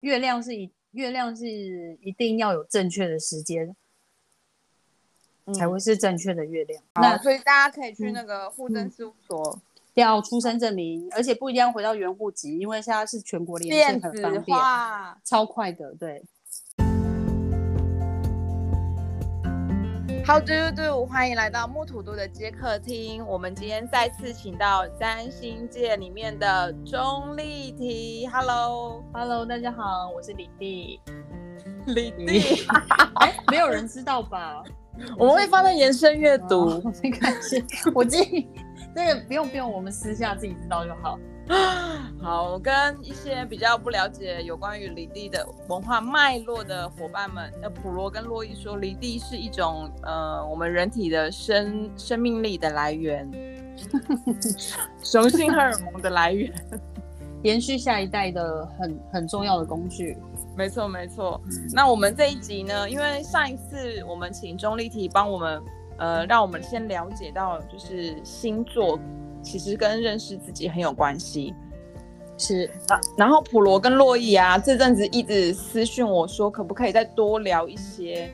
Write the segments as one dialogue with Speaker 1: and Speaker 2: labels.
Speaker 1: 月亮是一月亮是一定要有正确的时间，才会是正确的月亮。
Speaker 2: 那所以大家可以去那个户政事务所
Speaker 1: 调出生证明，而且不一定要回到原户籍，因为现在是全国连线，很方便，超快的。对。
Speaker 2: How do you do？欢迎来到木土都的接客厅。我们今天再次请到占星界里面的钟丽缇。Hello，Hello，
Speaker 1: 大家好，我是李弟。
Speaker 2: 李弟，
Speaker 1: 哎，没有人知道吧？
Speaker 2: 我们会放在延伸阅读。
Speaker 1: 没关系，我建议这个不用不用，我们私下自己知道就好。
Speaker 2: 好，我跟一些比较不了解有关于离地的文化脉络的伙伴们，那普罗跟洛伊说，离地是一种呃，我们人体的生生命力的来源，雄性荷尔蒙的来源，
Speaker 1: 延续下一代的很很重要的工具。
Speaker 2: 没错，没错。那我们这一集呢，因为上一次我们请钟丽缇帮我们，呃，让我们先了解到就是星座。其实跟认识自己很有关系，
Speaker 1: 是
Speaker 2: 啊。然后普罗跟洛伊啊，这阵子一直私讯我说，可不可以再多聊一些？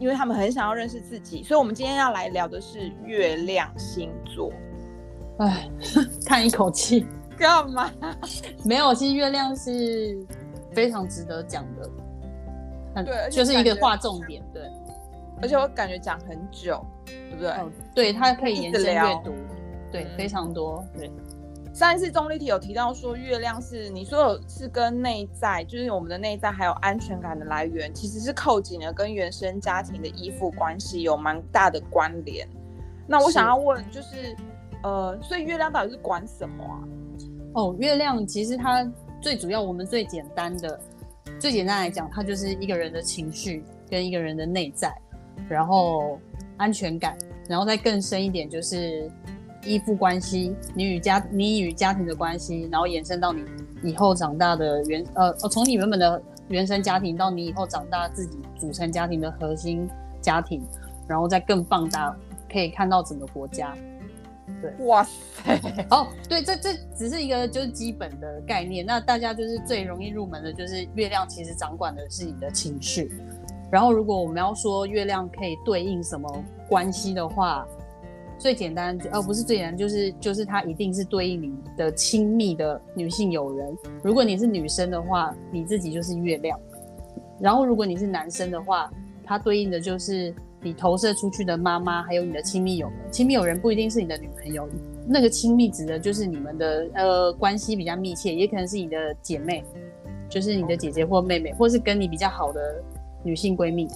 Speaker 2: 因为他们很想要认识自己，所以我们今天要来聊的是月亮星座。
Speaker 1: 哎，叹一口气，
Speaker 2: 干嘛？
Speaker 1: 没有，其实月亮是非常值得讲
Speaker 2: 的，对，
Speaker 1: 就是一个划重点，对。
Speaker 2: 而且我感觉讲很久，对不对？
Speaker 1: 对，它可以延伸阅读。对，非常多。对，
Speaker 2: 上一次钟丽缇有提到说，月亮是你说有是跟内在，就是我们的内在还有安全感的来源，其实是扣紧了跟原生家庭的依附关系有蛮大的关联。那我想要问，就是呃，所以月亮到底是管什么啊？
Speaker 1: 哦，月亮其实它最主要，我们最简单的、最简单来讲，它就是一个人的情绪跟一个人的内在，然后安全感，然后再更深一点就是。依附关系，你与家你与家庭的关系，然后延伸到你以后长大的原呃，从你原本的原生家庭到你以后长大自己组成家庭的核心家庭，然后再更放大，可以看到整个国家。对，
Speaker 2: 哇塞，
Speaker 1: 哦，对，这这只是一个就是基本的概念。那大家就是最容易入门的，就是月亮其实掌管的是你的情绪。然后如果我们要说月亮可以对应什么关系的话。最简单，呃，不是最简单，就是就是它一定是对应你的亲密的女性友人。如果你是女生的话，你自己就是月亮。然后如果你是男生的话，它对应的就是你投射出去的妈妈，还有你的亲密友人。亲密友人不一定是你的女朋友，那个亲密指的就是你们的呃关系比较密切，也可能是你的姐妹，就是你的姐姐或妹妹，或是跟你比较好的女性闺蜜。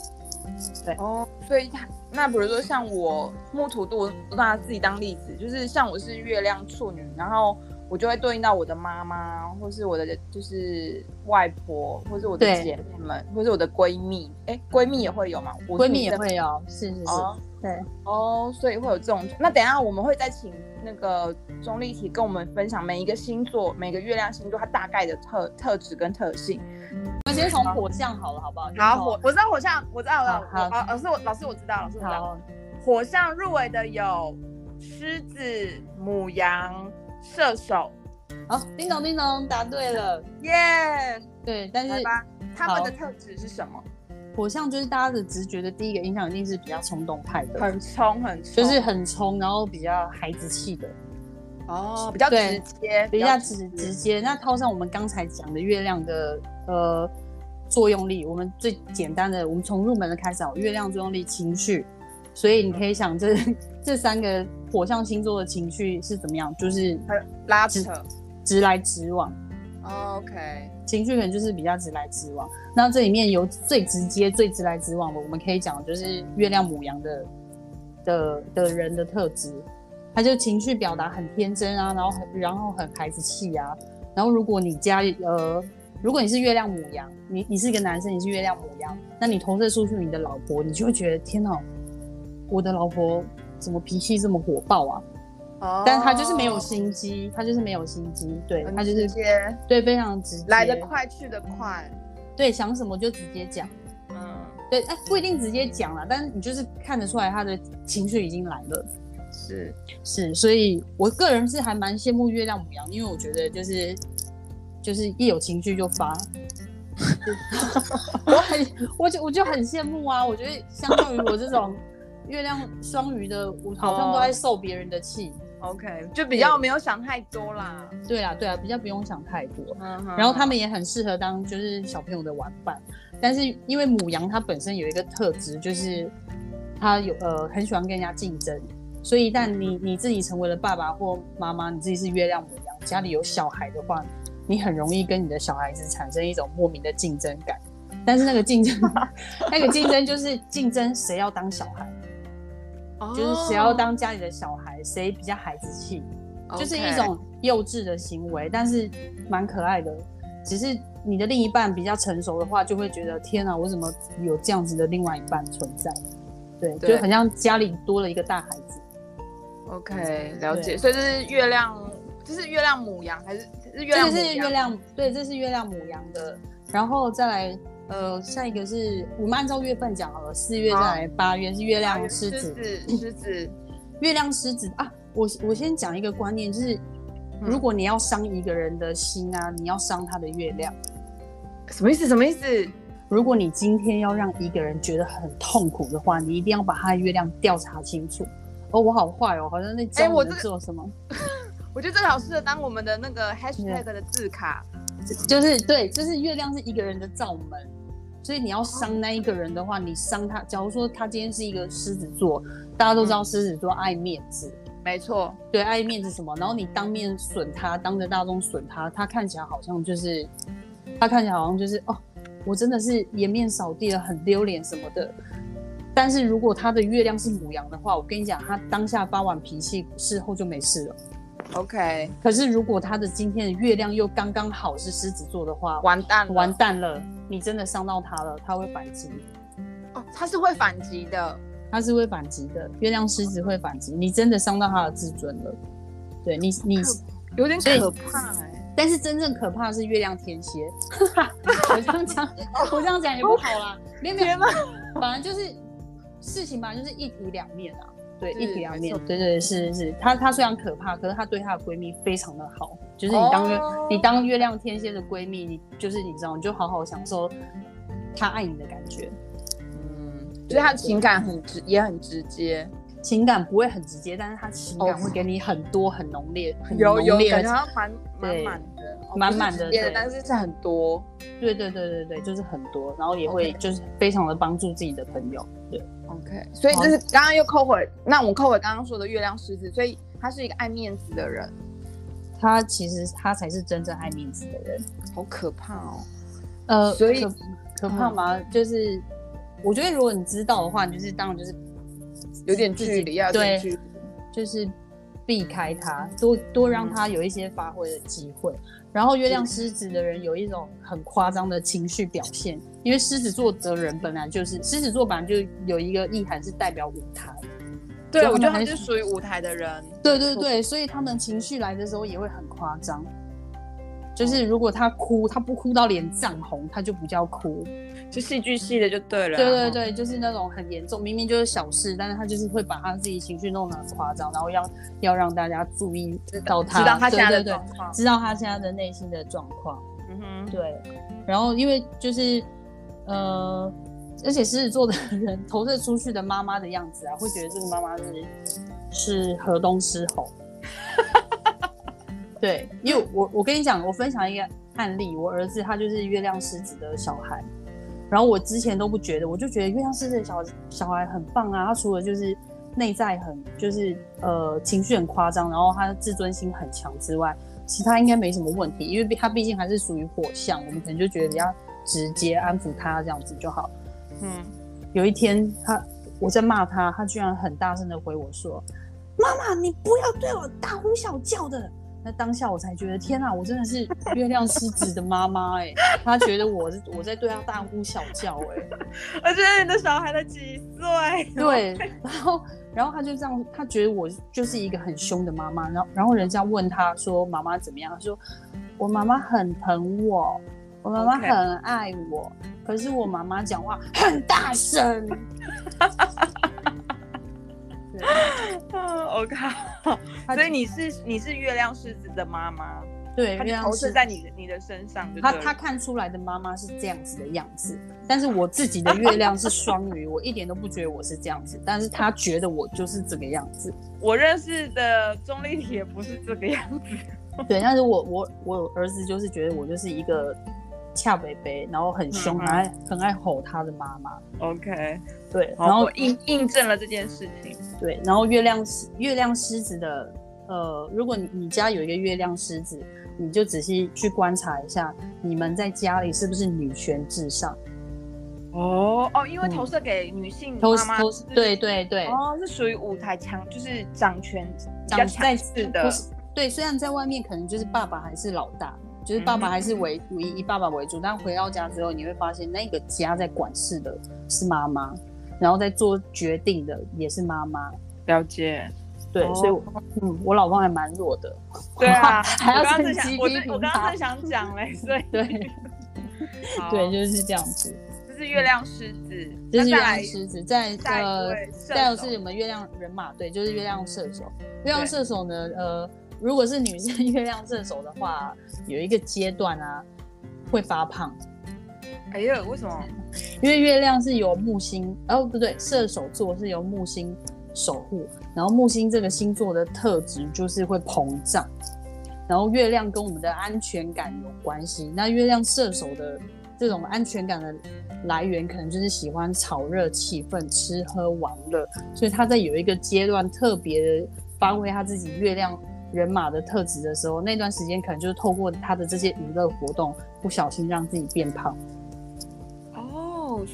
Speaker 1: 对
Speaker 2: 哦，所以它。那比如说像我木土度，拿自己当例子，就是像我是月亮处女，然后我就会对应到我的妈妈，或是我的就是外婆，或是我的姐妹们，或是我的闺蜜。哎，闺蜜也会有吗？
Speaker 1: 闺蜜也会有，是是是，对
Speaker 2: 哦，所以会有这种。那等下我们会再请那个钟丽缇跟我们分享每一个星座、每个月亮星座它大概的特特质跟特性。
Speaker 1: 先从火象好了，好不好？
Speaker 2: 好，火，我知道火象，我知道了。好，老师我老师我知道，老师我知道。火象入围的有狮子、母羊、射手。
Speaker 1: 好，叮咚叮咚，答对了，
Speaker 2: 耶！
Speaker 1: 对，但是
Speaker 2: 他们的特质是什么？
Speaker 1: 火象就是大家的直觉的第一个印象一定是比较冲动派的，
Speaker 2: 很冲很冲，
Speaker 1: 就是很冲，然后比较孩子气的。
Speaker 2: 哦，比较直接，
Speaker 1: 比较直直接。那套上我们刚才讲的月亮的呃作用力，我们最简单的，我们从入门的开始，月亮作用力情绪。所以你可以想，这这三个火象星座的情绪是怎么样？就是
Speaker 2: 拉扯，
Speaker 1: 直来直往。
Speaker 2: OK，
Speaker 1: 情绪可能就是比较直来直往。那这里面有最直接、最直来直往的，我们可以讲就是月亮母羊的的的人的特质。他就情绪表达很天真啊，然后很然后很孩子气啊，然后如果你家呃，如果你是月亮母羊，你你是一个男生，你是月亮母羊，那你投射出去你的老婆，你就会觉得天哪，我的老婆怎么脾气这么火爆啊？哦，但他就是没有心机，他就是没有心机，对他就是
Speaker 2: 直接，
Speaker 1: 对，非常直接，
Speaker 2: 来得快去得快，
Speaker 1: 对，想什么就直接讲，嗯，对，哎，不一定直接讲了，但是你就是看得出来他的情绪已经来了。
Speaker 2: 是。
Speaker 1: 是，所以我个人是还蛮羡慕月亮母羊，因为我觉得就是就是一有情绪就发，我很，我就我就很羡慕啊！我觉得相较于我这种月亮双鱼的，我好像都在受别人的气。
Speaker 2: OK，就比较没有想太多啦。
Speaker 1: 对啦，对啊，比较不用想太多。然后他们也很适合当就是小朋友的玩伴，但是因为母羊它本身有一个特质，就是它有呃很喜欢跟人家竞争，所以一旦你你自己成为了爸爸或妈妈，你自己是月亮母羊，家里有小孩的话，你很容易跟你的小孩子产生一种莫名的竞争感。但是那个竞争，那个竞争就是竞争谁要当小孩，就是谁要当家里的小孩，谁比较孩子气。就是一种幼稚的行为，但是蛮可爱的。只是你的另一半比较成熟的话，就会觉得天啊，我怎么有这样子的另外一半存在？对，
Speaker 2: 对
Speaker 1: 就很像家里多了一个大孩子。
Speaker 2: OK 了解，所以这是月亮，这是月亮母羊还是是月
Speaker 1: 这个是？月亮，对，这是月亮母羊的。然后再来，呃，下一个是我们按照月份讲好了，四月再来八月是月亮狮
Speaker 2: 狮
Speaker 1: 子，
Speaker 2: 狮子，
Speaker 1: 月亮狮子啊。我我先讲一个观念，就是
Speaker 2: 嗯
Speaker 1: 如果你要伤一个人的心啊，你要伤他的月亮。
Speaker 2: 什么意思？什么意思？
Speaker 1: 如果你今天要让一个人觉得很痛苦的话，你一定要把他的月亮调查清楚。哦，我好坏哦，好像在教
Speaker 2: 我
Speaker 1: 做什么，
Speaker 2: 我觉得这个好适合当我们的那个 hashtag 的字卡。
Speaker 1: 就是对，就是月亮是一个人的罩门，所以你要伤那一个人的话，你伤他。假如说他今天是一个狮子座，大家都知道狮子座爱面子，
Speaker 2: 没错，
Speaker 1: 对，爱面子什么，然后你当面损他，当着大众损他，他看起来好像就是，他看起来好像就是哦，我真的是颜面扫地了，很丢脸什么的。但是如果他的月亮是母羊的话，我跟你讲，他当下发完脾气，事后就没事了。
Speaker 2: OK，
Speaker 1: 可是如果他的今天的月亮又刚刚好是狮子座的话，
Speaker 2: 完蛋了，
Speaker 1: 完蛋了，你真的伤到他了，他会反击，
Speaker 2: 哦，他是会反击的。
Speaker 1: 他是会反击的。月亮狮子会反击，你真的伤到他的自尊了。对你，你
Speaker 2: 有点可怕哎、
Speaker 1: 但是真正可怕的是月亮天蝎。我这样讲，我这样讲也不好啦。没有没有，
Speaker 2: 天哪！
Speaker 1: 反正就是事情吧，就是一体两面啊。对，一体两面。对对是是是，她她虽然可怕，可是她对她的闺蜜非常的好。就是你当月、
Speaker 2: 哦
Speaker 1: 你当月亮天蝎的闺蜜，你就是你知道，你就好好享受她爱你的感觉。
Speaker 2: 嗯，就是她情感很直，也很直接，
Speaker 1: 情感不会很直接，但是她情感
Speaker 2: 哦
Speaker 1: 会给你很多很浓烈、很浓烈的
Speaker 2: 感觉好像满满满的，哦
Speaker 1: 满满的
Speaker 2: 但是是很多。
Speaker 1: 对对对对对，就是很多，然后也会就是非常的帮助自己的朋友。对。
Speaker 2: OK，所以就是刚刚又扣回，那我们扣回刚刚说的月亮狮子，所以他是一个爱面子的人，
Speaker 1: 他其实他才是真正爱面子的人。
Speaker 2: 好可怕哦。
Speaker 1: 呃，
Speaker 2: 所以
Speaker 1: 可可怕吗？就是我觉得如果你知道的话，你就是当然就是
Speaker 2: 有点距离，要有点距离。
Speaker 1: 就是避开他，多多让他有一些发挥的机会。然后月亮狮子的人有一种很夸张的情绪表现，因为狮子座的人本来就是狮子座本来就有一个意涵是代表舞台。
Speaker 2: 对，我觉得他
Speaker 1: 他们还
Speaker 2: 是属于舞台的人。
Speaker 1: 对对对，所以他们情绪来的时候也会很夸张。就是如果他哭，他不哭到脸涨红，他就不叫哭。
Speaker 2: 就戏剧系的就对了。
Speaker 1: 对对，对，就是那种很严重，明明就是小事，但是他就是会把他自己情绪弄得很夸张，然后要要让大家注意到他，
Speaker 2: 知道他现在的状况
Speaker 1: 对，。知道他现在的内心的状况。
Speaker 2: 嗯哼，
Speaker 1: 对，然后因为就是呃，而且狮子座的人投射出去的妈妈的样子啊，会觉得这个妈妈是是河东狮吼。对，因为我我跟你讲，我分享一个案例，我儿子他就是月亮狮子的小孩，然后我之前都不觉得，我就觉得月亮狮子的小小孩很棒啊，他除了就是内在很就是呃情绪很夸张，然后他的自尊心很强之外，其他应该没什么问题，因为他毕竟还是属于火象，我们可能就觉得比较直接安抚他这样子就好。
Speaker 2: 嗯，
Speaker 1: 有一天他我在骂他，他居然很大声的回我说：“妈妈，你不要对我大呼小叫的。”那当下我才觉得，天啊，我真的是月亮狮子的妈妈哎！他觉得我是我在对他大呼小叫哎，
Speaker 2: 而且你的小孩才几岁？
Speaker 1: 对，然后然后他就这样，他觉得我就是一个很凶的妈妈，然后然后人家问他说妈妈怎么样，他说我妈妈很疼我，我妈妈很爱我，可是我妈妈讲话很大声。对
Speaker 2: 嗯，OK，所以你是你是月亮狮子的妈妈，
Speaker 1: 对，月亮狮
Speaker 2: 投射在你的你的身上
Speaker 1: 他他看出来的妈妈是这样子的样子，但是我自己的月亮是双鱼，我一点都不觉得我是这样子，但是他觉得我就是这个样子。
Speaker 2: 我认识的钟丽缇也不是这个样子。
Speaker 1: 对，但是我我我儿子就是觉得我就是一个恰北北，然后很凶，
Speaker 2: 嗯
Speaker 1: 很爱很爱吼他的妈妈。
Speaker 2: OK，
Speaker 1: 对，
Speaker 2: 然
Speaker 1: 后
Speaker 2: 印印证了这件事情。
Speaker 1: 对，然后月亮狮月亮狮子的呃，如果你你家有一个月亮狮子，你就仔细去观察一下，你们在家里是不是女权至上？
Speaker 2: 哦哦，因为
Speaker 1: 嗯
Speaker 2: 投射给女性
Speaker 1: 都
Speaker 2: 妈妈
Speaker 1: 对对对，
Speaker 2: 哦，是属于舞台强，就是掌权比
Speaker 1: 长
Speaker 2: 较强
Speaker 1: 在
Speaker 2: 势的
Speaker 1: 对，虽然在外面可能就是爸爸还是老大，就是爸爸还是为以以爸爸为主，但回到家之后，你会发现那个家在管事的是妈妈，然后再做决定的也是妈妈。
Speaker 2: 了解。
Speaker 1: 对，
Speaker 2: 哦
Speaker 1: 所以我嗯，我老公还蛮弱的。
Speaker 2: 对啊，
Speaker 1: 还要趁机，
Speaker 2: 我
Speaker 1: 批评
Speaker 2: 正我刚
Speaker 1: 他
Speaker 2: 刚正想讲嘞，所以
Speaker 1: 对 对，就是这样子。
Speaker 2: 这是月亮狮子，
Speaker 1: 这是月亮狮子，在
Speaker 2: 下一
Speaker 1: 呃，
Speaker 2: 位射
Speaker 1: 再有是我们月亮人马，对，就是月亮射手。月亮射手呢，呃，如果是女生月亮射手的话，有一个阶段啊会发胖，
Speaker 2: 哎呀，为什么？
Speaker 1: 因为月亮是由木星，哦不对，射手座是由木星守护，然后木星这个星座的特质就是会膨胀，然后月亮跟我们的安全感有关系。那月亮射手的这种安全感的来源，可能就是喜欢炒热气氛、吃喝玩乐，所以他在有一个阶段特别的发挥他自己月亮人马的特质的时候，那段时间可能就是透过他的这些娱乐活动，不小心让自己变胖。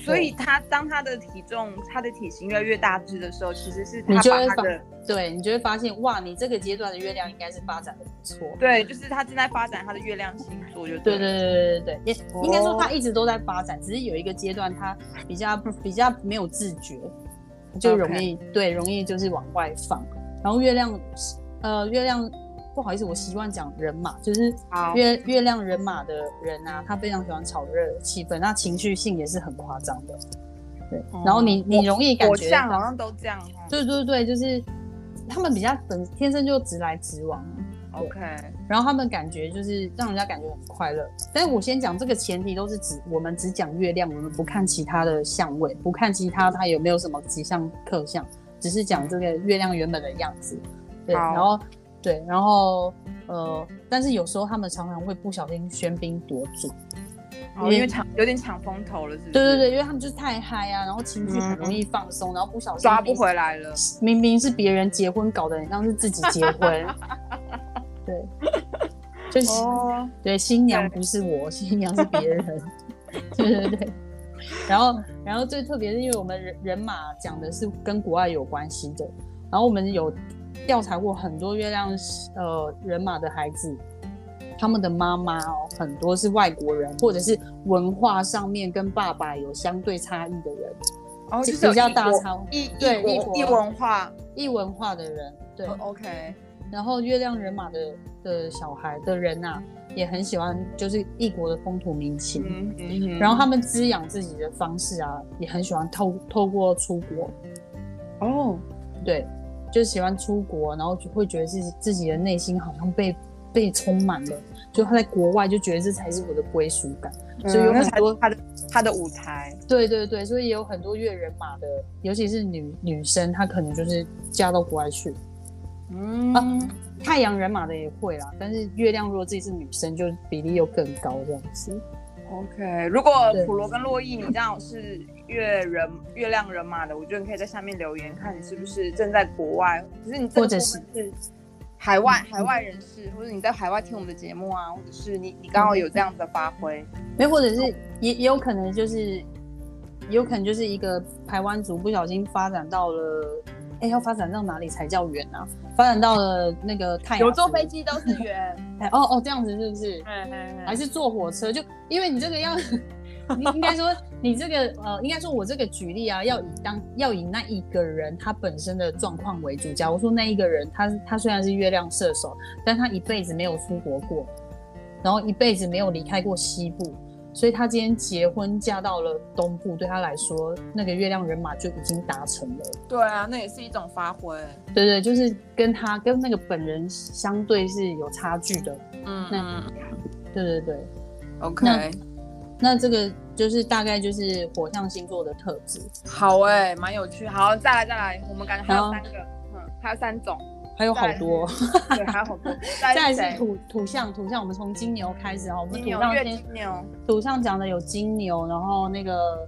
Speaker 2: 哦，所以他当他的体重、他的体型越来越大只的时候，其实是
Speaker 1: 你
Speaker 2: 他
Speaker 1: 就会发对你就会发现，哇，你这个阶段的月亮应该是发展的不错。
Speaker 2: 对，就是他正在发展他的月亮星座，就对了
Speaker 1: 对对对对对对，也应该说
Speaker 2: 哦
Speaker 1: 他一直都在发展，只是有一个阶段他比较比较没有自觉，就容易对容易就是往外放。然后月亮呃月亮不好意思，我习惯讲人马，就是
Speaker 2: 好
Speaker 1: 月月亮人马的人啊，他非常喜欢炒热气氛，那情绪性也是很夸张的。对，然后你
Speaker 2: 哦
Speaker 1: 你容易感觉
Speaker 2: 像好像都这样哦。
Speaker 1: 对对对，就是他们比较本天生就直来直往
Speaker 2: ，OK，
Speaker 1: 然后他们感觉就是让人家感觉很快乐。但是我先讲这个前提都是指我们只讲月亮，我们不看其他的相位，不看其他它有没有什么吉祥克相，只是讲这个月亮原本的样子。对，然后对，然后呃，但是有时候他们常常会不小心喧宾夺主。
Speaker 2: 哦，因为抢有点抢风头了，是不是？
Speaker 1: 对对对，因为他们就是太嗨啊，然后情绪很容易放松，然后不小心
Speaker 2: 抓不回来了。
Speaker 1: 明明是别人结婚，搞得很像是自己结婚。对，就是、
Speaker 2: 哦，
Speaker 1: 对，新娘不是我，新娘是别人。对对对。然后，然后最特别是因为我们人人马讲的是跟国外有关系的，然后我们有调查过很多月亮呃人马的孩子，他们的妈妈哦，很多是外国人，或者是文化上面跟爸爸有相对差异的人，
Speaker 2: 哦，
Speaker 1: 比
Speaker 2: 就是比
Speaker 1: 较大差
Speaker 2: 异
Speaker 1: 对异
Speaker 2: 异异文化。
Speaker 1: 异文化的人，对。
Speaker 2: 哦 OK，
Speaker 1: 然后月亮人马的的小孩的人呐、也很喜欢就是异国的风土民情，
Speaker 2: 嗯嗯哼
Speaker 1: 然后他们滋养自己的方式啊，也很喜欢透透过出国，
Speaker 2: 哦，
Speaker 1: 对，就喜欢出国，然后就会觉得自己自己的内心好像被被充满了，就他在国外就觉得这才是我的归属感，所以有很多
Speaker 2: 是他的他的舞台。
Speaker 1: 对对对，所以也有很多越人马的，尤其是女女生，她可能就是嫁到国外去。
Speaker 2: 嗯，
Speaker 1: 太阳人马的也会啦，但是月亮如果自己是女生，就比例又更高这样子。
Speaker 2: OK，如果普罗跟洛伊你这样是月人月亮人马的，我觉得你可以在下面留言，看你是不是正在国外，可是你这个
Speaker 1: 或者
Speaker 2: 是海外海外人士，或者你在海外听我们的节目啊，或者是你你刚好有这样子的发挥。
Speaker 1: 没，或者是也也有可能就是，也有可能就是一个台湾族不小心发展到了，哎，要发展到哪里才叫远啊？发展到了那个太阳。
Speaker 2: 有坐飞？机都是远，
Speaker 1: 哎，哦哦，这样子是不是？还
Speaker 2: 还
Speaker 1: 是坐火车？就因为你这个要，你应该说你这个呃，应该说我这个举例啊，要以当要以那一个人他本身的状况为主。假如说那一个人他他虽然是月亮射手，但他一辈子没有出国过，然后一辈子没有离开过西部，所以他今天结婚嫁到了东部，对他来说，那个月亮人马就已经达成了。
Speaker 2: 对啊，那也是一种发挥。
Speaker 1: 对对，就是跟他跟那个本人相对是有差距的。
Speaker 2: 嗯
Speaker 1: 那对对对
Speaker 2: ，，OK，
Speaker 1: 那这个就是大概就是火象星座的特质。
Speaker 2: 好哎、蛮有趣。好，再来再来，我们感觉还有三个，嗯，还有三种，
Speaker 1: 还有好多，
Speaker 2: 对，还有好多。
Speaker 1: 再来是 土土象，土象我们从金牛开始哈，我们土
Speaker 2: 金牛月
Speaker 1: 象先
Speaker 2: 金牛，
Speaker 1: 土象讲的有金牛，然后那个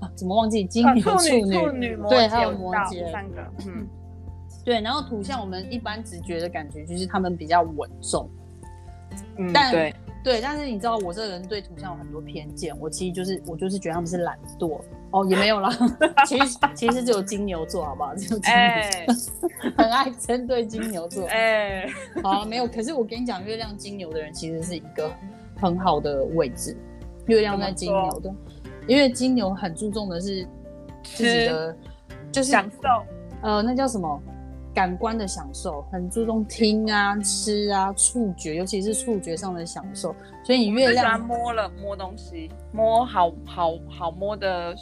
Speaker 1: 啊怎么忘记？金牛、
Speaker 2: 啊处
Speaker 1: 处
Speaker 2: 女、处女、摩
Speaker 1: 对，还有摩羯，
Speaker 2: 三个，嗯，
Speaker 1: 对，然后土象我们一般直觉的感觉就是他们比较稳重，
Speaker 2: 嗯
Speaker 1: 但
Speaker 2: 对，
Speaker 1: 但是你知道我这个人对图像有很多偏见，我其实就是我就是觉得他们是懒惰哦，也没有啦，其实其实只有金牛座好不好？只有金牛
Speaker 2: 哎
Speaker 1: 座很爱针对金牛座，
Speaker 2: 哎，
Speaker 1: 好了没有？可是我跟你讲，月亮金牛的人其实是一个很好的位置，月亮在金牛的，因为金牛很注重的是自己的，就是
Speaker 2: 享受，
Speaker 1: 呃，那叫什么？感官的享受，很注重听啊、吃啊、触觉，尤其是触觉上的享受。所以你月
Speaker 2: 最喜欢
Speaker 1: 亮
Speaker 2: 摸了摸东西，摸好好好摸的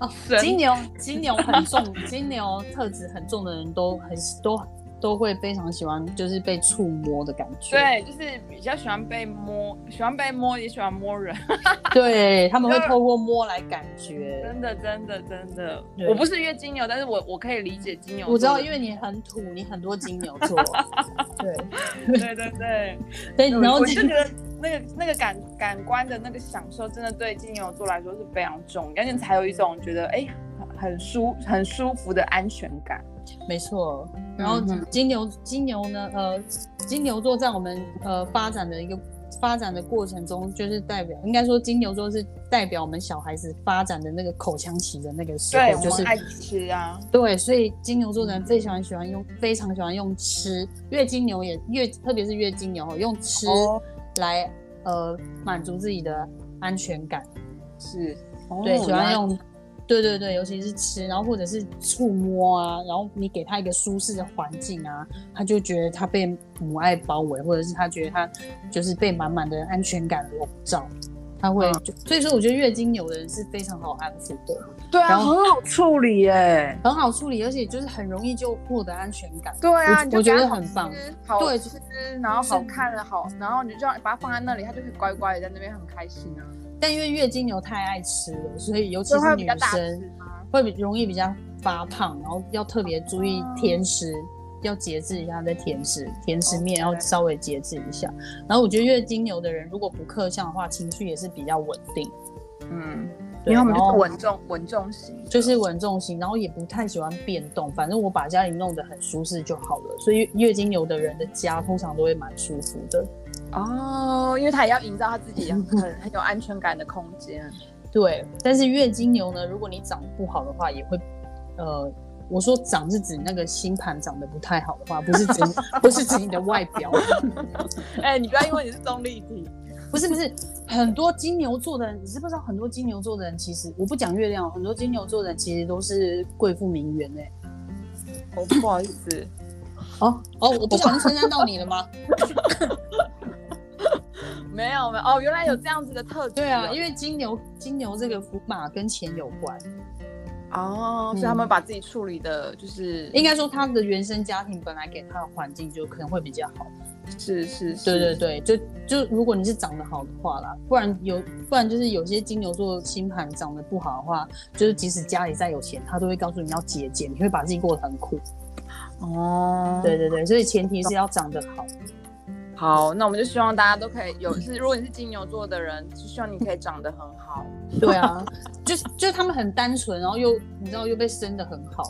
Speaker 1: 哦金牛，金牛很重，金牛特质很重的人都很都都会非常喜欢，就是被触摸的感觉。
Speaker 2: 对，就是比较喜欢被摸，喜欢被摸，也喜欢摸人。
Speaker 1: 对，他们会
Speaker 2: 就
Speaker 1: 透过摸来感觉。
Speaker 2: 真的，真的，真的，我不是月金牛，但是我我可以理解金牛座。
Speaker 1: 我知道，因为你很土，你很多金牛座。对
Speaker 2: 对对对，
Speaker 1: 所以，然后金
Speaker 2: 我就觉得那个那个感感官的那个享受，真的对金牛座来说是非常重要，你才有一种觉得哎很很舒很舒服的安全感。
Speaker 1: 没错，然后金牛金牛呢，呃，金牛座在我们呃发展的一个发展的过程中，就是代表，应该说金牛座是代表我们小孩子发展的那个口腔期的那个时，候，就是
Speaker 2: 爱吃啊，
Speaker 1: 对，所以金牛座的人非常喜欢用，非常喜欢用吃，月金牛也月，特别是月金牛哦用吃
Speaker 2: 哦
Speaker 1: 来、呃满足自己的安全感。
Speaker 2: 是，
Speaker 1: 对，
Speaker 2: 哦
Speaker 1: 喜欢用，对对对，尤其是吃，然后或者是触摸啊，然后你给他一个舒适的环境啊，他就觉得他被母爱包围，或者是他觉得他就是被满满的安全感笼罩，他会
Speaker 2: 嗯
Speaker 1: 就，所以说我觉得月经有的人是非常好安抚的，
Speaker 2: 对啊，很好处理耶。
Speaker 1: 很好处理，而且就是很容易就获得安全感。
Speaker 2: 对啊，
Speaker 1: 我我觉得很棒，
Speaker 2: 好
Speaker 1: 对
Speaker 2: 吃，然后好看的好，然后你就把它放在那里，它就可以乖乖的在那边很开心啊。
Speaker 1: 但因为月经牛太爱吃了，所以尤其是女生？会比容易比较发胖，然后要特别注意甜食，要节制一下在甜食，甜食面要稍微节制一下。然后我觉得月经牛的人如果不克相的话，情绪也是比较稳定，
Speaker 2: 嗯，
Speaker 1: 对
Speaker 2: 因为他们就是
Speaker 1: 然后
Speaker 2: 稳重稳重型，
Speaker 1: 就是稳重型，然后也不太喜欢变动，反正我把家里弄得很舒适就好了。所以月经牛的人的家通常都会蛮舒服的。
Speaker 2: 哦，因为他也要营造他自己很很有安全感的空间。
Speaker 1: 对，但是月经牛呢，如果你长得不好的话，也会，呃，我说长是指那个星盘长得不太好的话，不是指 不是指你的外表，
Speaker 2: 哎、你不要因为你是中立体，
Speaker 1: 不是不是，很多金牛座的人，你知不知道很多金牛座的人其实我不讲月亮，很多金牛座的人其实都是贵妇名媛哎、
Speaker 2: 哦，不好意思，
Speaker 1: 哦哦，我不小心称赞到你了吗？
Speaker 2: 没有没有哦，原来有这样子的特质。
Speaker 1: 对啊，因为金牛金牛这个福码跟钱有关，
Speaker 2: 哦，所以他们把自己处理的，就是
Speaker 1: 应该说他的原生家庭本来给他的环境就可能会比较好。
Speaker 2: 是是是，
Speaker 1: 对对对，就就如果你是长得好的话啦，不然有不然就是有些金牛座星盘长得不好的话，就是即使家里再有钱，他都会告诉你要节俭，你会把自己过得很苦。
Speaker 2: 哦，
Speaker 1: 对对对，所以前提是要长得好。
Speaker 2: 好，那我们就希望大家都可以有是，如果你是金牛座的人，就希望你可以长得很好。
Speaker 1: 对啊，就是就是他们很单纯，然后又你知道又被生的很好，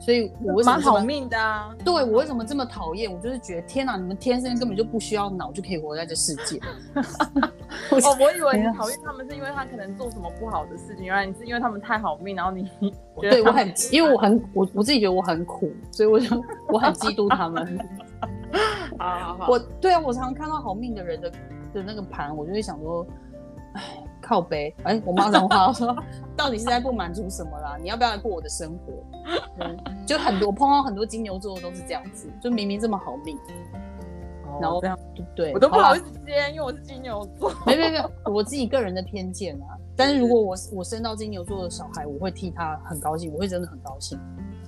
Speaker 1: 所以我为什么
Speaker 2: 蛮好命的啊！
Speaker 1: 对我为什么这么讨厌？我就是觉得天哪，你们天生根本就不需要脑就可以活在这世界。
Speaker 2: 哦，我以为你讨厌他们是因为他可能做什么不好的事情，原来你是因为他们太好命，然后你
Speaker 1: 对我很，因为我很我我自己觉得我很苦，所以我就我很嫉妒他们。
Speaker 2: 好好好，
Speaker 1: 我对啊，我常常看到好命的人的的那个盘，我就会想说，哎，靠背，哎，我妈讲话，我 说到底是在不满足什么啦？你要不要来过我的生活？嗯，就很多我碰到很多金牛座都是这样子，就明明这么好命，然后
Speaker 2: 哦这样
Speaker 1: 对，
Speaker 2: 我都不
Speaker 1: 好
Speaker 2: 意思接，因为我是金牛座。
Speaker 1: 没没没有，我自己个人的偏见啊。但是如果我我生到金牛座的小孩，我会替他很高兴，我会真的很高兴。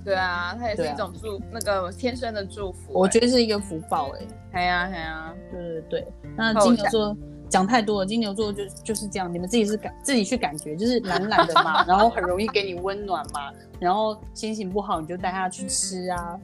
Speaker 2: 对啊，它也是
Speaker 1: 对啊。
Speaker 2: 一种祝，那个天生的祝福、
Speaker 1: 我觉
Speaker 2: 得，
Speaker 1: 是一个福报哎、
Speaker 2: 哎呀哎呀，
Speaker 1: 对对对，那金牛座讲太多了，金牛座就就是这样，你们自己是感自己去感觉，就是懒懒的嘛，然后很容易给你温暖嘛，然后心情不好你就带他去吃啊，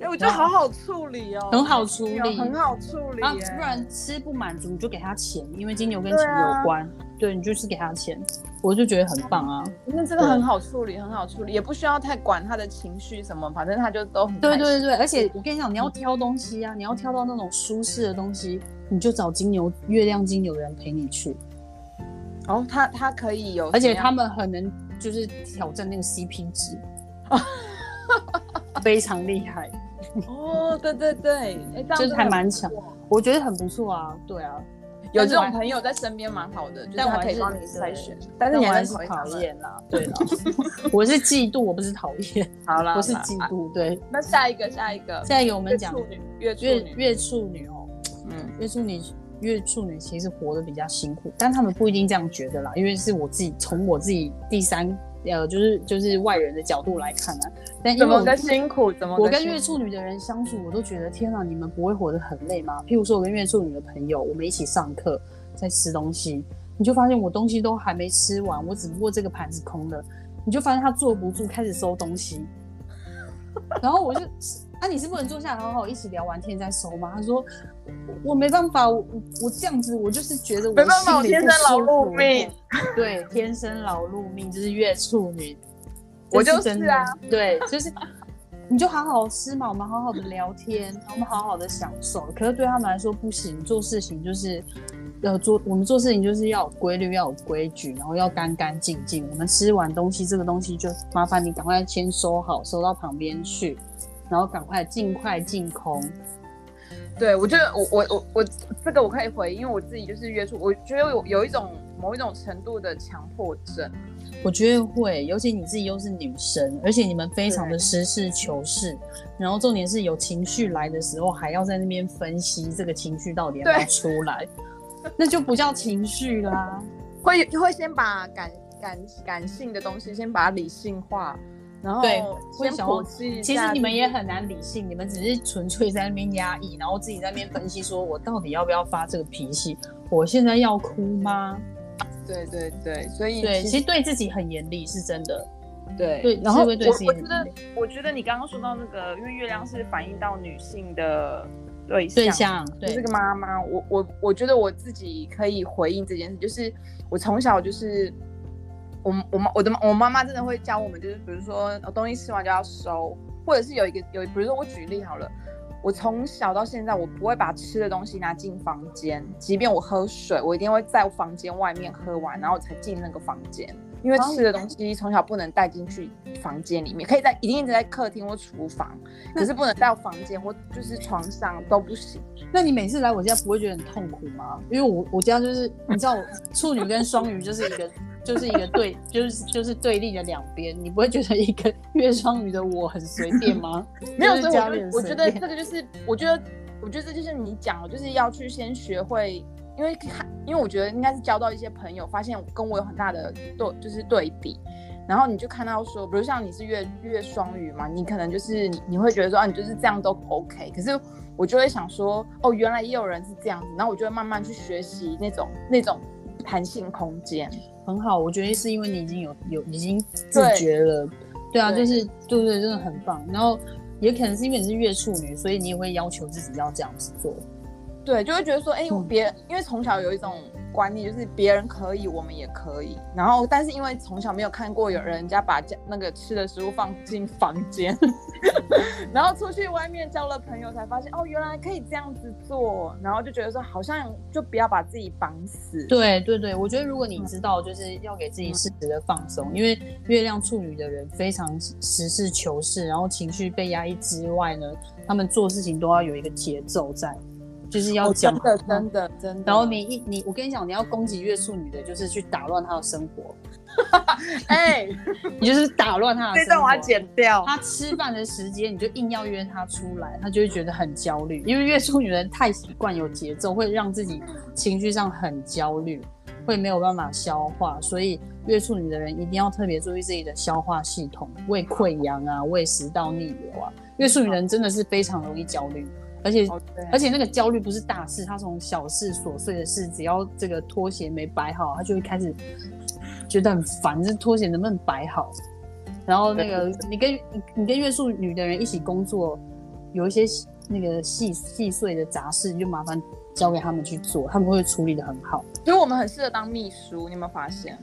Speaker 2: 哎、我觉得好好处理哦，
Speaker 1: 很好处理
Speaker 2: 很好处理
Speaker 1: 啊，不然吃不满足你就给他钱，因为金牛跟钱
Speaker 2: 对啊
Speaker 1: 有关，对你就是给他钱，我就觉得很棒啊。
Speaker 2: 那真的很好处理，很好处理，也不需要太管他的情绪什么，反正他就都很开心
Speaker 1: 对对对，而且我跟你讲，你要挑东西啊，你要挑到那种舒适的东西，你就找金牛、月亮金牛的人陪你去，
Speaker 2: 哦，他他可以有
Speaker 1: 而且他们很能就是挑战那个 CP 值，非常厉害，
Speaker 2: 哦，对对对，哎，这样
Speaker 1: 就是还蛮强我觉得很不错啊。对啊，
Speaker 2: 有这种朋友在身边蛮好的，
Speaker 1: 但我
Speaker 2: 可以帮你筛选，但
Speaker 1: 但
Speaker 2: 是你还
Speaker 1: 是讨
Speaker 2: 厌。
Speaker 1: 啦。对啦，我是嫉妒，我不是讨厌，
Speaker 2: 好啦，
Speaker 1: 我是嫉妒。对，
Speaker 2: 那下一个，下一个，
Speaker 1: 下一个我们讲
Speaker 2: 月月处
Speaker 1: 月处女哦，
Speaker 2: 嗯，
Speaker 1: 月处女月处女其实活得比较辛苦，但他们不一定这样觉得啦，因为是我自己从我自己第三呃，就是就是外人的角度来看啊。但因为我
Speaker 2: 怎么个辛苦？怎么
Speaker 1: 我跟月处女的人相处，我都觉得天啊，你们不会活得很累吗？譬如说，我跟月处女的朋友，我们一起上课，在吃东西，你就发现我东西都还没吃完，我只不过这个盘子空了，你就发现他坐不住，开始收东西，然后我就。啊，你是不能坐下来好好一起聊完天再收吗？他说我我没办法，我我我这样子，我就是觉得我
Speaker 2: 没办法我天生劳碌命。
Speaker 1: 对，天生劳碌命就是月处女，
Speaker 2: 我就是啊，
Speaker 1: 对，就是 你就好好吃嘛，我们好好的聊天，我们好好的享受。可是对他们来说不行，做事情就是要做，我们做事情就是要有规律，要有规矩，然后要干干净净。我们吃完东西，这个东西就麻烦你赶快先收好，收到旁边去，然后赶快尽快净空。
Speaker 2: 对，我觉得我我我我这个我可以回，因为我自己就是约束，我觉得有有一种某一种程度的强迫症。
Speaker 1: 我觉得会，尤其你自己又是女生，而且你们非常的实事求是，然后重点是有情绪来的时候，还要在那边分析这个情绪到底要不要出来，那就不叫情绪啦。
Speaker 2: 会会先把感感感性的东西先把它理性化，然后
Speaker 1: 对会
Speaker 2: 先
Speaker 1: 想。其实你们也很难理性，你们只是纯粹在那边压抑，然后自己在那边分析，说我到底要不要发这个脾气？我现在要哭吗？
Speaker 2: 对对对，所以
Speaker 1: 对，
Speaker 2: 其
Speaker 1: 其实对自己很严厉，是真的。
Speaker 2: 对
Speaker 1: 对
Speaker 2: 然后我我觉得我觉得你刚刚说到那个，因为月亮是反映到女性的对象，
Speaker 1: 对象，对
Speaker 2: 就是个妈妈，我我我觉得我自己可以回应这件事，就是我从小就是我我妈我的妈我妈妈真的会教我们，就是比如说呃东西吃完就要收，或者是有一个有比如说我举例好了。我从小到现在，我不会把吃的东西拿进房间，即便我喝水，我一定会在房间外面喝完，然后才进那个房间。因为吃的东西从小不能带进去房间里面，可以在一定在客厅或厨房，可是不能到房间或就是床上都不行。
Speaker 1: 那你每次来我家不会觉得很痛苦吗？因为我我家就是你知道，我处女跟双鱼就是一个就是一个对就是就是对立的两边，你不会觉得一个月双鱼的我很随便吗？
Speaker 2: 没有，所以我我觉得这个就是，我觉得我觉得这就是你讲的，就是要去先学会，因为看，因为我觉得应该是交到一些朋友，发现跟我有很大的对，就是对比。然后你就看到说，比如像你是月月双鱼嘛，你可能就是你你会觉得说啊，你就是这样都 OK。可是我就会想说，哦，原来也有人是这样子，然后我就会慢慢去学习那种那种弹性空间。
Speaker 1: 很好，我觉得是因为你已经有有已经自觉了，对啊，就是对对，真的很棒。然后也可能是因为你是月处女，所以你也会要求自己要这样子做。
Speaker 2: 对，就会觉得说，哎、
Speaker 1: 嗯
Speaker 2: 别、因为从小有一种观念，就是别人可以，我们也可以。然后，但是因为从小没有看过有人家把家那个吃的食物放进房间，然后出去外面交了朋友，才发现哦，原来可以这样子做。然后就觉得说，好像就不要把自己绑死。
Speaker 1: 对对对，我觉得如果你知道，就是要给自己适时的放松，因为月亮处女的人非常实事求是，然后情绪被压抑之外呢，他们做事情都要有一个节奏在。就是要
Speaker 2: 哦
Speaker 1: 讲
Speaker 2: 真的真的真的。
Speaker 1: 然后你一你，我跟你讲，你要攻击月处女的，就是去打乱她的生活
Speaker 2: 哎，
Speaker 1: 你就是打乱她的生活。
Speaker 2: 这段我要剪掉。
Speaker 1: 她吃饭的时间，你就硬要约她出来，她就会觉得很焦虑，因为月处女人太习惯有节奏，会让自己情绪上很焦虑，会没有办法消化，所以月处女的人一定要特别注意自己的消化系统，胃溃疡啊，胃食道逆流啊。月处女人真的是非常容易焦虑，而且
Speaker 2: 哦
Speaker 1: 而且那个焦虑不是大事，他从小事琐碎的事，只要这个拖鞋没摆好，他就会开始觉得很烦，这拖鞋能不能摆好？然后那个你跟你你跟月处女的人一起工作，有一些那个细细碎的杂事，就麻烦交给他们去做，他们会处理的很好。
Speaker 2: 所以我们很适合当秘书，你有没有发现？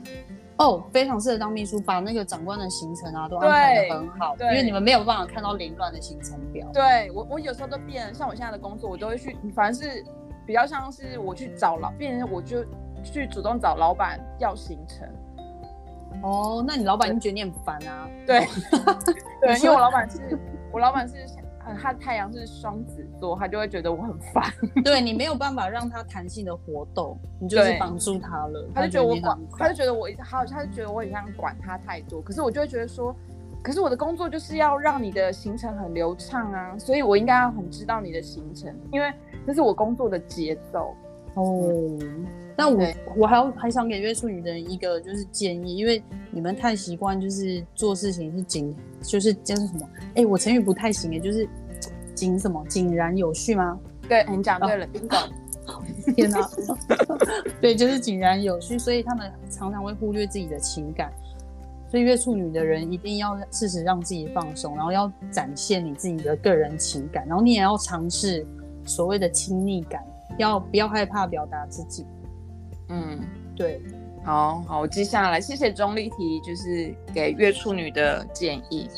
Speaker 1: 哦，非常适合当秘书，把那个长官的行程啊都安排的很好，因为你们没有办法看到凌乱的行程表。
Speaker 2: 对我，我有时候都变，像我现在的工作，我都会去，反正是比较像是我去找老，变成我就去主动找老板要行程。
Speaker 1: 哦，那你老板一定觉得你很烦啊。
Speaker 2: 对，对，因为我老板是，我老板是，呃他太阳是双子座，他就会觉得我很烦，
Speaker 1: 对你没有办法让他弹性的活动，你就是
Speaker 2: 对
Speaker 1: 绑住他了，
Speaker 2: 他就觉得我管，他就觉得我，好他就觉得我很像管他太多，可是我就会觉得说，可是我的工作就是要让你的行程很流畅啊，所以我应该要很知道你的行程，因为这是我工作的节奏。
Speaker 1: 哦。那我我还要还想给约处女的人一个就是建议，因为你们太习惯就是做事情是紧，就是就是什么？哎，我成语不太行哎，就是井什么井然有序吗？
Speaker 2: 对，你讲对了，冰狗。
Speaker 1: 天哪，对，就是井然有序，所以他们常常会忽略自己的情感。所以，月处女的人一定要适时让自己放松，然后要展现你自己的个人情感，然后你也要尝试所谓的亲密感，要不要害怕表达自己？
Speaker 2: 嗯，
Speaker 1: 对，
Speaker 2: 好好，我记下来，谢谢钟丽缇，就是给月处女的建议。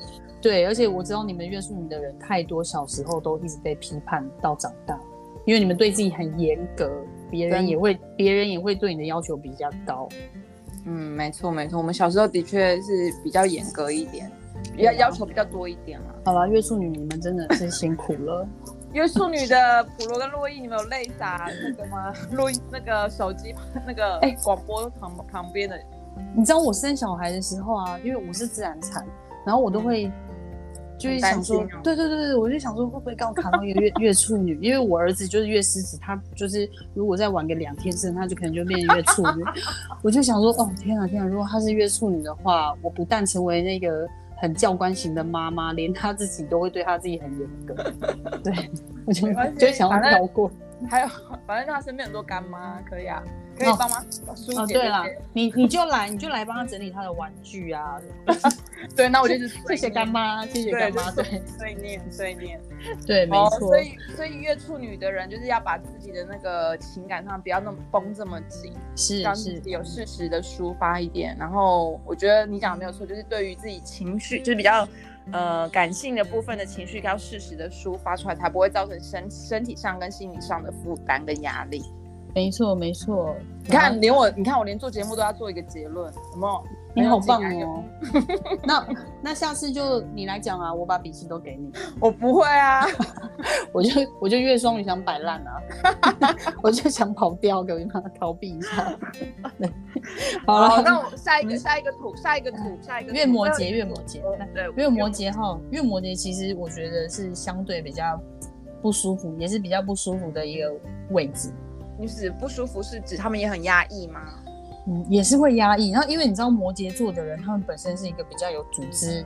Speaker 1: 对，而且我知道你们约束女的人太多，小时候都一直被批判到长大，因为你们对自己很严格，别人也会，别人也会对你的要求比较高。
Speaker 2: 嗯，没错没错，我们小时候的确是比较严格一点，比较要求比较多一点了。
Speaker 1: 好了，约束女你们真的是辛苦了。
Speaker 2: 约束女的普罗跟洛伊，你们有泪洒那个吗？洛伊那个手机那个
Speaker 1: 哎
Speaker 2: 广播旁旁边的，
Speaker 1: 你知道我生小孩的时候啊，因为我是自然产，然后我都会就是想说对对对对，我就想说会不会刚好卡到一个月月处女，因为我儿子就是月狮子，他就是如果再晚个两天生，他就可能就变成月处女。我就想说，哦天啊天啊，如果他是月处女的话，我不但成为那个很教官型的妈妈，连他自己都会对他自己很严格。对，我就就想要跳过。
Speaker 2: 还有反正他身边很多干妈，可以啊，可以
Speaker 1: 哦
Speaker 2: 帮忙疏
Speaker 1: 哦，
Speaker 2: 解、
Speaker 1: 对了，你你就来，你就来帮他整理他的玩具啊。
Speaker 2: 对，那我就是
Speaker 1: 谢谢干妈，谢谢
Speaker 2: 对，
Speaker 1: 干妈，
Speaker 2: 就是
Speaker 1: 对
Speaker 2: 碎念碎念。
Speaker 1: 对，没
Speaker 2: 哦，
Speaker 1: 错。
Speaker 2: 所以所以月处女的人就是要把自己的那个情感上不要那么绷这么紧，
Speaker 1: 是
Speaker 2: 让自
Speaker 1: 是
Speaker 2: 己有适时的抒发一点。然后我觉得你讲的没有错，就是对于自己情绪，就是比较呃感性的部分的情绪，要适时的抒发出来，才不会造成身身体上跟心理上的负担跟压力。
Speaker 1: 没错没错。
Speaker 2: 你看，连我，你看我连做节目都要做一个结论，有没有？
Speaker 1: 你好棒哦！那那下次就你来讲啊，我把笔记都给你，
Speaker 2: 我不会啊，
Speaker 1: 我就我就月双鱼想摆烂啊，我就想跑掉，可以帮他逃避一下。好了，
Speaker 2: 那我下一个下一个土，下一个土，下一个
Speaker 1: 月摩羯，月摩羯，
Speaker 2: 对，
Speaker 1: 月摩羯哈，月摩羯其实我觉得是相对比较不舒服，也是比较不舒服的一个位置。
Speaker 2: 你指不舒服是指他们也很压抑吗？
Speaker 1: 嗯，也是会压抑。然后，因为你知道摩羯座的人，他们本身是一个比较有组织、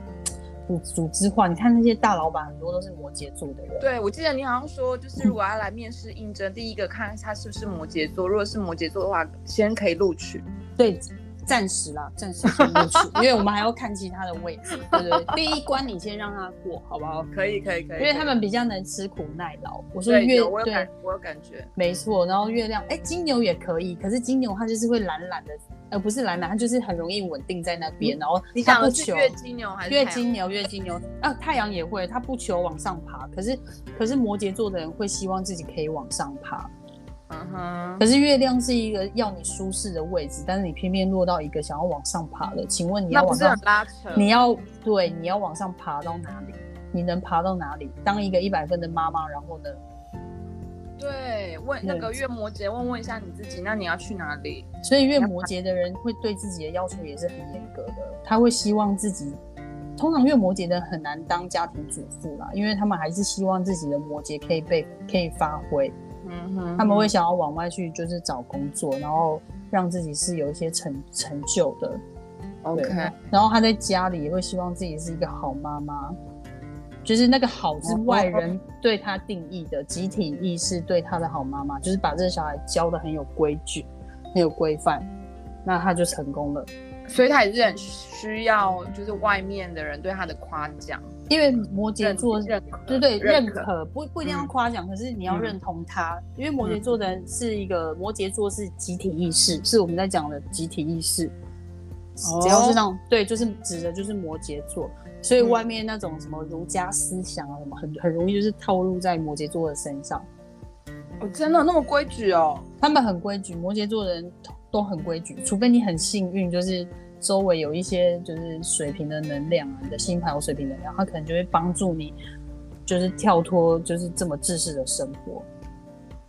Speaker 1: 组组织化。你看那些大老板，很多都是摩羯座的人。
Speaker 2: 对，我记得你好像说，就是如果要来面试应征，第一个看他是不是摩羯座，如果是摩羯座的话，先可以录取。
Speaker 1: 对，暂时啦，暂时先录取，因为我们还要看其他的位置。对对对，第一关你先让他过，好不好？
Speaker 2: 可以，可以，可以
Speaker 1: 因为他们比较能吃苦耐劳。我说，月对
Speaker 2: 有我有感，，我有感觉。
Speaker 1: 没错。然后月亮，哎，金牛也可以，可是金牛它就是会懒懒的，呃，不是懒懒，它就是很容易稳定在那边，然后
Speaker 2: 你
Speaker 1: 想不求。
Speaker 2: 讲的是月金牛还是
Speaker 1: 月金牛，月金牛啊，太阳也会，它不求往上爬，可是可是摩羯座的人会希望自己可以往上爬，
Speaker 2: 嗯哼，
Speaker 1: 可是月亮是一个要你舒适的位置，但是你偏偏落到一个想要往上爬的，请问你要往上
Speaker 2: 拉扯？
Speaker 1: 你要对你要往上爬到哪里？你能爬到哪里？当一个一百分的妈妈，然后呢？
Speaker 2: 对，问那个月摩羯，问问一下你自己，那你要去哪里？
Speaker 1: 所以月摩羯的人会对自己的要求也是很严格的，他会希望自己，通常月摩羯的很难当家庭主妇啦，因为他们还是希望自己的摩羯可以被可以发挥，嗯哼，他们会想要往外去就是找工作，然后让自己是有一些成成就的
Speaker 2: ，OK，
Speaker 1: 然后他在家里也会希望自己是一个好妈妈。就是那个好是外人对他定义的集体意识对他的好妈妈，就是把这个小孩教的很有规矩、很有规范，那他就成功了。
Speaker 2: 所以他也是很需要，就是外面的人对他的夸奖。
Speaker 1: 因为摩羯座认对对认可不不一定要夸奖，可是你要认同他。因为摩羯座的人是一个摩羯座是集体意识，是我们在讲的集体意识。只要是那种对，就是指的就是摩羯座。所以外面那种什么儒家思想啊，什么很很容易就是套入在摩羯座的身上。
Speaker 2: 哦，真的那么规矩哦？
Speaker 1: 他们很规矩，摩羯座的人都很规矩，除非你很幸运，就是周围有一些就是水平的能量啊，你的星盘有水平能量，他可能就会帮助你，就是跳脱就是这么自私的生活。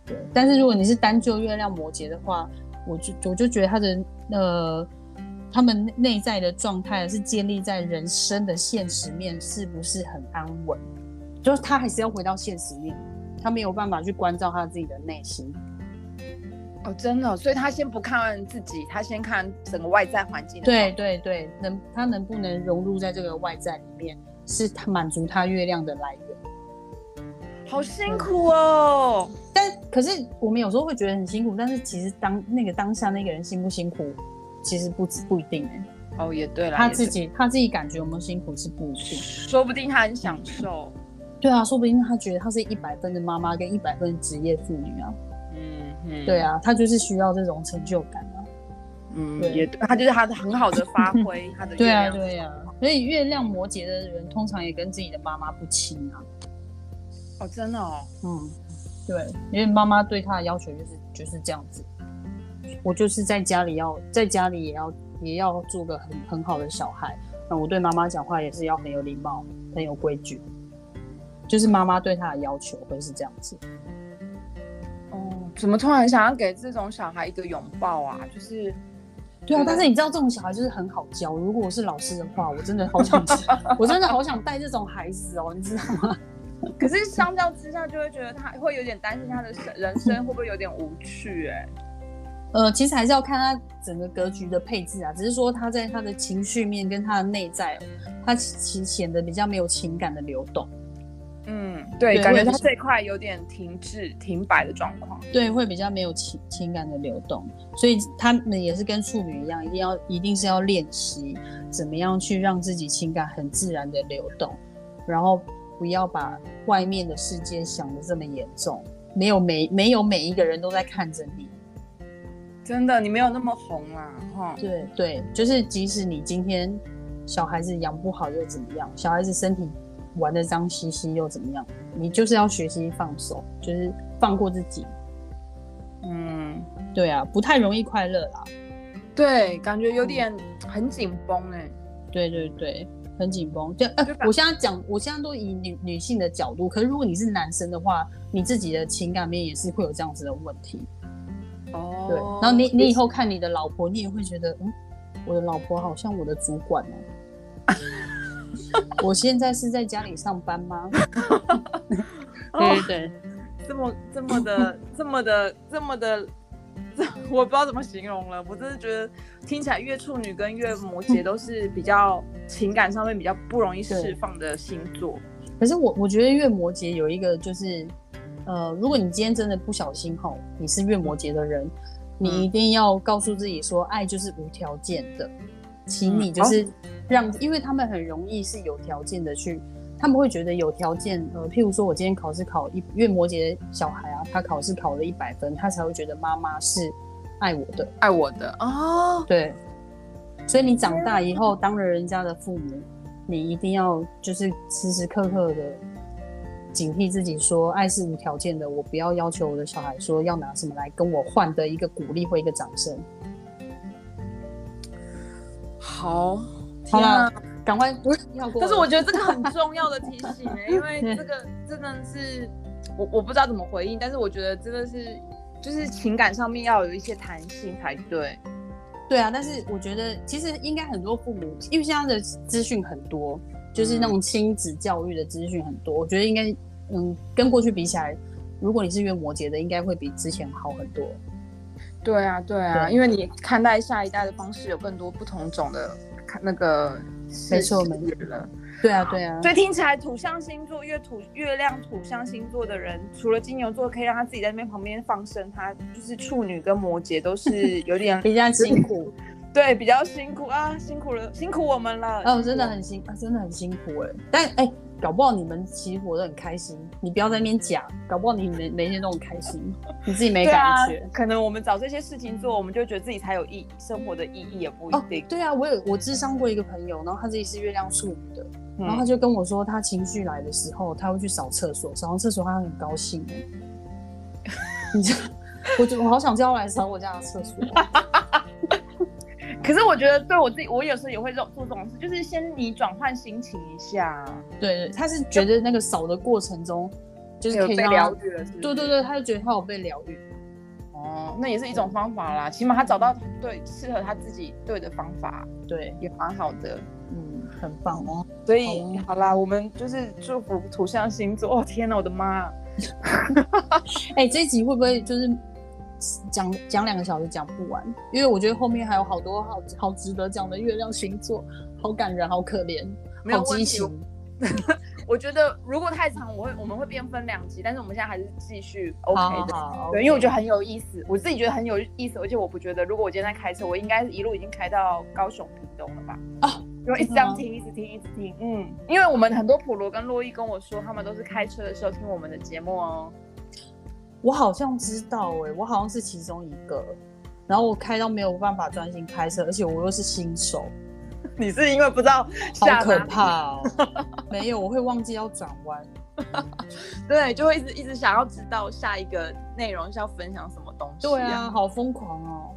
Speaker 1: 对，但是如果你是单就月亮摩羯的话，我就我就觉得他的呃。他们内在的状态是建立在人生的现实面是不是很安稳？就是他还是要回到现实面，他没有办法去关照他自己的内心。
Speaker 2: 哦，真的，所以他先不看自己，他先看整个外在环境。
Speaker 1: 对对对，能他能不能融入在这个外在里面，是他满足他月亮的来源。
Speaker 2: 好辛苦哦！
Speaker 1: 但可是我们有时候会觉得很辛苦，但是其实当那个当下那个人辛不辛苦？其实不不一定哎，
Speaker 2: 哦也对了，
Speaker 1: 他自己他自己感觉有没有辛苦是不一定，
Speaker 2: 说不定他很享受，
Speaker 1: 对啊，说不定他觉得他是一百分的妈妈跟一百分的职业妇女啊，嗯嗯，对啊，他就是需要这种成就感啊，
Speaker 2: 嗯，也对，他就是他的很好的发挥 他的
Speaker 1: 对啊对啊，所以月亮摩羯的人通常也跟自己的妈妈不亲啊，
Speaker 2: 哦真的哦，
Speaker 1: 嗯，对，因为妈妈对他的要求就是就是这样子。我就是在家里要在家里也要也要做个很很好的小孩，那我对妈妈讲话也是要很有礼貌、很有规矩，就是妈妈对他的要求会是这样子。
Speaker 2: 哦，怎么突然想要给这种小孩一个拥抱啊？就是，
Speaker 1: 对啊，但是你知道这种小孩就是很好教。如果我是老师的话，我真的好想，我真的好想带这种孩子哦，你知道吗？
Speaker 2: 可是相较之下，就会觉得他会有点担心他的人生会不会有点无趣哎。
Speaker 1: 呃，其实还是要看他整个格局的配置啊。只是说他在他的情绪面跟他的内在，他其显得比较没有情感的流动。
Speaker 2: 嗯，对，感觉他这块有点停滞、停摆的状况。
Speaker 1: 对，会比较没有情情感的流动。所以他们也是跟处女一样，一定要一定是要练习怎么样去让自己情感很自然的流动，然后不要把外面的世界想的这么严重。没有每没有每一个人都在看着你。
Speaker 2: 真的，你没有那么红啊，哈。
Speaker 1: 对对，就是即使你今天小孩子养不好又怎么样？小孩子身体玩的脏兮兮又怎么样？你就是要学习放手，就是放过自己。嗯，对啊，不太容易快乐啦。
Speaker 2: 对，感觉有点很紧绷哎。
Speaker 1: 对对对，很紧绷。就呃，我现在讲，我现在都以女女性的角度，可是如果你是男生的话，你自己的情感面也是会有这样子的问题。哦，对，然后你你以后看你的老婆，你也会觉得，嗯，我的老婆好像我的主管哦。我现在是在家里上班吗？对对对，
Speaker 2: 这么这么的这么的这么的，我不知道怎么形容了。我真的觉得听起来月处女跟月摩羯都是比较情感上面比较不容易释放的星座。
Speaker 1: 可是我我觉得月摩羯有一个就是。呃，如果你今天真的不小心吼，你是月摩羯的人，你一定要告诉自己说，爱就是无条件的，请你就是让，因为他们很容易是有条件的去，他们会觉得有条件，呃，譬如说我今天考试考一因为摩羯小孩啊，他考试考了一百分，他才会觉得妈妈是爱我的，
Speaker 2: 爱我的哦，
Speaker 1: 对，所以你长大以后当了人家的父母，你一定要就是时时刻刻的。警惕自己，说爱是无条件的，我不要要求我的小孩说要拿什么来跟我换的一个鼓励或一个掌声。
Speaker 2: 好，
Speaker 1: 天啊，赶快
Speaker 2: 但是我觉得这个很重要的提醒，因为 这个真的是我我不知道怎么回应，但是我觉得真的是就是情感上面要有一些弹性才对。
Speaker 1: 对啊，但是我觉得其实应该很多父母，因为现在的资讯很多，就是那种亲子教育的资讯很多，我觉得应该嗯跟过去比起来，如果你是月摩羯的，应该会比之前好很多。
Speaker 2: 对啊，对啊，
Speaker 1: 对
Speaker 2: 因为你看待下一代的方式有更多不同种的看那个
Speaker 1: 没错
Speaker 2: 世
Speaker 1: 没
Speaker 2: 错了。
Speaker 1: 对啊，对啊，
Speaker 2: 所以听起来土象星座月土月亮土象星座的人，除了金牛座可以让他自己在那边旁边放生，他就是处女跟摩羯都是有点
Speaker 1: 比较辛苦。
Speaker 2: 对比较辛苦啊，辛苦了，辛苦我们了。
Speaker 1: 哦，真的很辛，啊、真的很辛苦哎。但哎、搞不好你们其实活得很开心，你不要在那边讲，搞不好你每每天都很开心，你自己没感觉。，
Speaker 2: 可能我们找这些事情做，我们就觉得自己才有意义，生活的意义也不一
Speaker 1: 哦
Speaker 2: 定。，
Speaker 1: 对啊，我有我智商过一个朋友，然后他自己是月亮处女的，然后他
Speaker 2: 嗯，
Speaker 1: 就跟我说，他情绪来的时候，他会去扫厕所，扫完厕所他很高兴哎。你这，我就我好想叫他来扫我家的厕所。
Speaker 2: 可是我觉得对我自己，我有时候也会做做这种事，就是先你转换心情一下，
Speaker 1: 对对，他是觉得那个扫的过程中，就是
Speaker 2: 有被疗愈了，是不是
Speaker 1: 对对对，他就觉得他有被疗愈。
Speaker 2: 哦，那也是一种方法啦，起码他找到对适合他自己对的方法，
Speaker 1: 对，
Speaker 2: 也蛮好的。
Speaker 1: 嗯，很棒哦。
Speaker 2: 所以
Speaker 1: 哦
Speaker 2: 好啦，我们就是祝福土象星座。哦天哪，我的妈！
Speaker 1: 哎、这一集会不会就是讲讲两个小时讲不完？因为我觉得后面还有好多好好值得讲的月亮星座，好感人，好可怜，
Speaker 2: 没有
Speaker 1: 激情。
Speaker 2: 我觉得如果太长，我会我们会变分两集，但是我们现在还是继续 OK 的。
Speaker 1: 好好
Speaker 2: 对，因为我觉得很有意思，我自己觉得很有意思，而且我不觉得，如果我今天在开车，我应该一路已经开到高雄、屏东了吧？
Speaker 1: 啊，
Speaker 2: 就一直这样听，一直听，一直听，嗯，因为我们很多普罗跟洛伊跟我说，他们都是开车的时候听我们的节目哦。
Speaker 1: 我好像知道哎、我好像是其中一个。然后我开到没有办法专心开车，而且我又是新手，
Speaker 2: 你是因为不知道
Speaker 1: 好可怕哦！没有，我会忘记要转弯。
Speaker 2: 对，就会一直一直想要知道下一个内容是要分享什么东西、
Speaker 1: 对啊，，好疯狂哦！